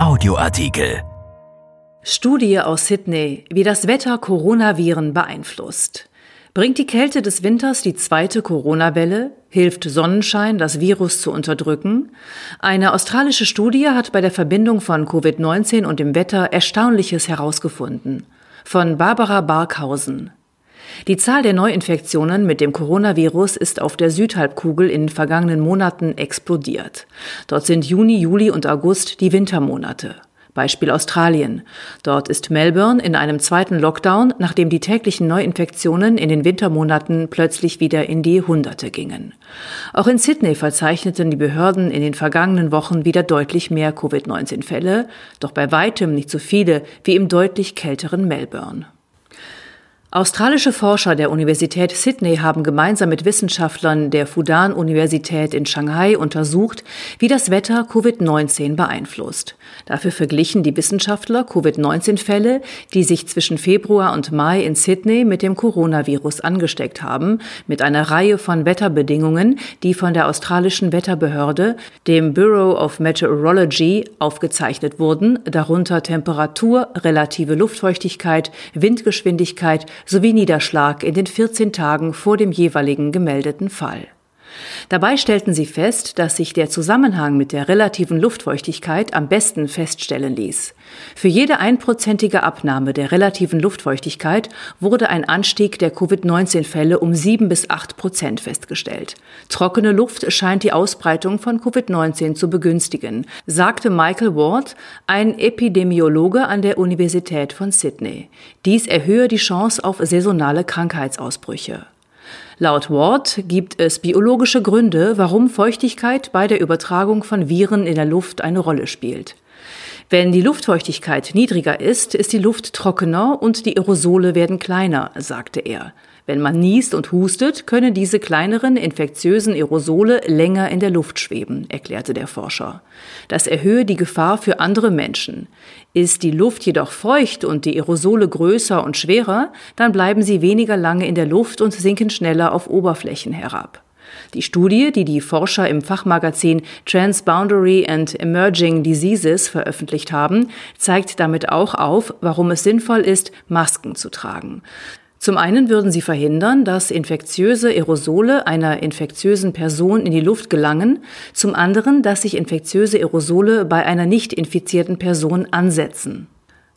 Audioartikel. Studie aus Sydney, wie das Wetter Coronaviren beeinflusst. Bringt die Kälte des Winters die zweite Corona-Welle? Hilft Sonnenschein, das Virus zu unterdrücken? Eine australische Studie hat bei der Verbindung von Covid-19 und dem Wetter Erstaunliches herausgefunden. Von Barbara Barkhausen. Die Zahl der Neuinfektionen mit dem Coronavirus ist auf der Südhalbkugel in den vergangenen Monaten explodiert. Dort sind Juni, Juli und August die Wintermonate. Beispiel Australien. Dort ist Melbourne in einem zweiten Lockdown, nachdem die täglichen Neuinfektionen in den Wintermonaten plötzlich wieder in die Hunderte gingen. Auch in Sydney verzeichneten die Behörden in den vergangenen Wochen wieder deutlich mehr Covid-19-Fälle, doch bei weitem nicht so viele wie im deutlich kälteren Melbourne. Australische Forscher der Universität Sydney haben gemeinsam mit Wissenschaftlern der Fudan-Universität in Shanghai untersucht, wie das Wetter Covid-19 beeinflusst. Dafür verglichen die Wissenschaftler Covid-19-Fälle, die sich zwischen Februar und Mai in Sydney mit dem Coronavirus angesteckt haben, mit einer Reihe von Wetterbedingungen, die von der australischen Wetterbehörde, dem Bureau of Meteorology, aufgezeichnet wurden, darunter Temperatur, relative Luftfeuchtigkeit, Windgeschwindigkeit, sowie Niederschlag in den 14 Tagen vor dem jeweiligen gemeldeten Fall. Dabei stellten sie fest, dass sich der Zusammenhang mit der relativen Luftfeuchtigkeit am besten feststellen ließ. Für jede einprozentige Abnahme der relativen Luftfeuchtigkeit wurde ein Anstieg der Covid-19-Fälle um sieben bis acht Prozent festgestellt. Trockene Luft scheint die Ausbreitung von Covid-19 zu begünstigen, sagte Michael Ward, ein Epidemiologe an der Universität von Sydney. Dies erhöhe die Chance auf saisonale Krankheitsausbrüche. Laut Ward gibt es biologische Gründe, warum Feuchtigkeit bei der Übertragung von Viren in der Luft eine Rolle spielt. Wenn die Luftfeuchtigkeit niedriger ist, ist die Luft trockener und die Aerosole werden kleiner, sagte er. Wenn man niest und hustet, können diese kleineren infektiösen Aerosole länger in der Luft schweben, erklärte der Forscher. Das erhöhe die Gefahr für andere Menschen. Ist die Luft jedoch feucht und die Aerosole größer und schwerer, dann bleiben sie weniger lange in der Luft und sinken schneller auf Oberflächen herab. Die Studie, die die Forscher im Fachmagazin Transboundary and Emerging Diseases veröffentlicht haben, zeigt damit auch auf, warum es sinnvoll ist, Masken zu tragen. Zum einen würden sie verhindern, dass infektiöse Aerosole einer infektiösen Person in die Luft gelangen, zum anderen, dass sich infektiöse Aerosole bei einer nicht infizierten Person ansetzen.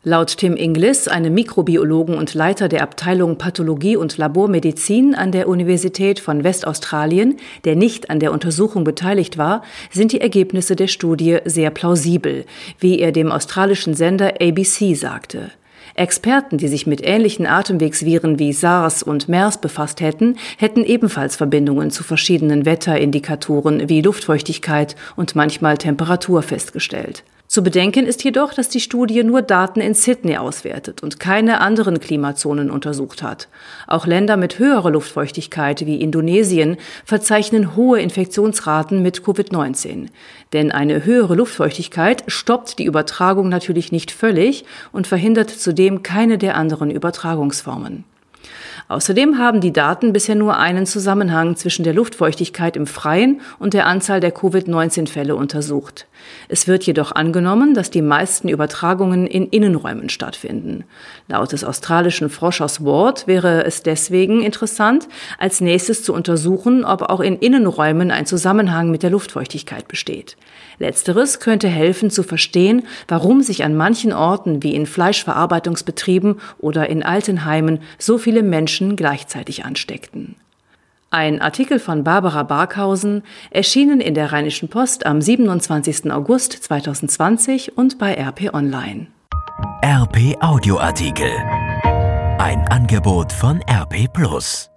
Laut Tim Inglis, einem Mikrobiologen und Leiter der Abteilung Pathologie und Labormedizin an der Universität von Westaustralien, der nicht an der Untersuchung beteiligt war, sind die Ergebnisse der Studie sehr plausibel, wie er dem australischen Sender ABC sagte. Experten, die sich mit ähnlichen Atemwegsviren wie SARS und MERS befasst hätten, hätten ebenfalls Verbindungen zu verschiedenen Wetterindikatoren wie Luftfeuchtigkeit und manchmal Temperatur festgestellt. Zu bedenken ist jedoch, dass die Studie nur Daten in Sydney auswertet und keine anderen Klimazonen untersucht hat. Auch Länder mit höherer Luftfeuchtigkeit wie Indonesien verzeichnen hohe Infektionsraten mit Covid-19. Denn eine höhere Luftfeuchtigkeit stoppt die Übertragung natürlich nicht völlig und verhindert zudem keine der anderen Übertragungsformen. Außerdem haben die Daten bisher nur einen Zusammenhang zwischen der Luftfeuchtigkeit im Freien und der Anzahl der Covid-19-Fälle untersucht. Es wird jedoch angenommen, dass die meisten Übertragungen in Innenräumen stattfinden. Laut des australischen Forschers Ward wäre es deswegen interessant, als nächstes zu untersuchen, ob auch in Innenräumen ein Zusammenhang mit der Luftfeuchtigkeit besteht. Letzteres könnte helfen zu verstehen, warum sich an manchen Orten wie in Fleischverarbeitungsbetrieben oder in Altenheimen so viele Menschen gleichzeitig ansteckten. Ein Artikel von Barbara Barkhausen, erschienen in der Rheinischen Post am 27. August 2020 und bei RP Online. RP Audioartikel. Ein Angebot von RP Plus.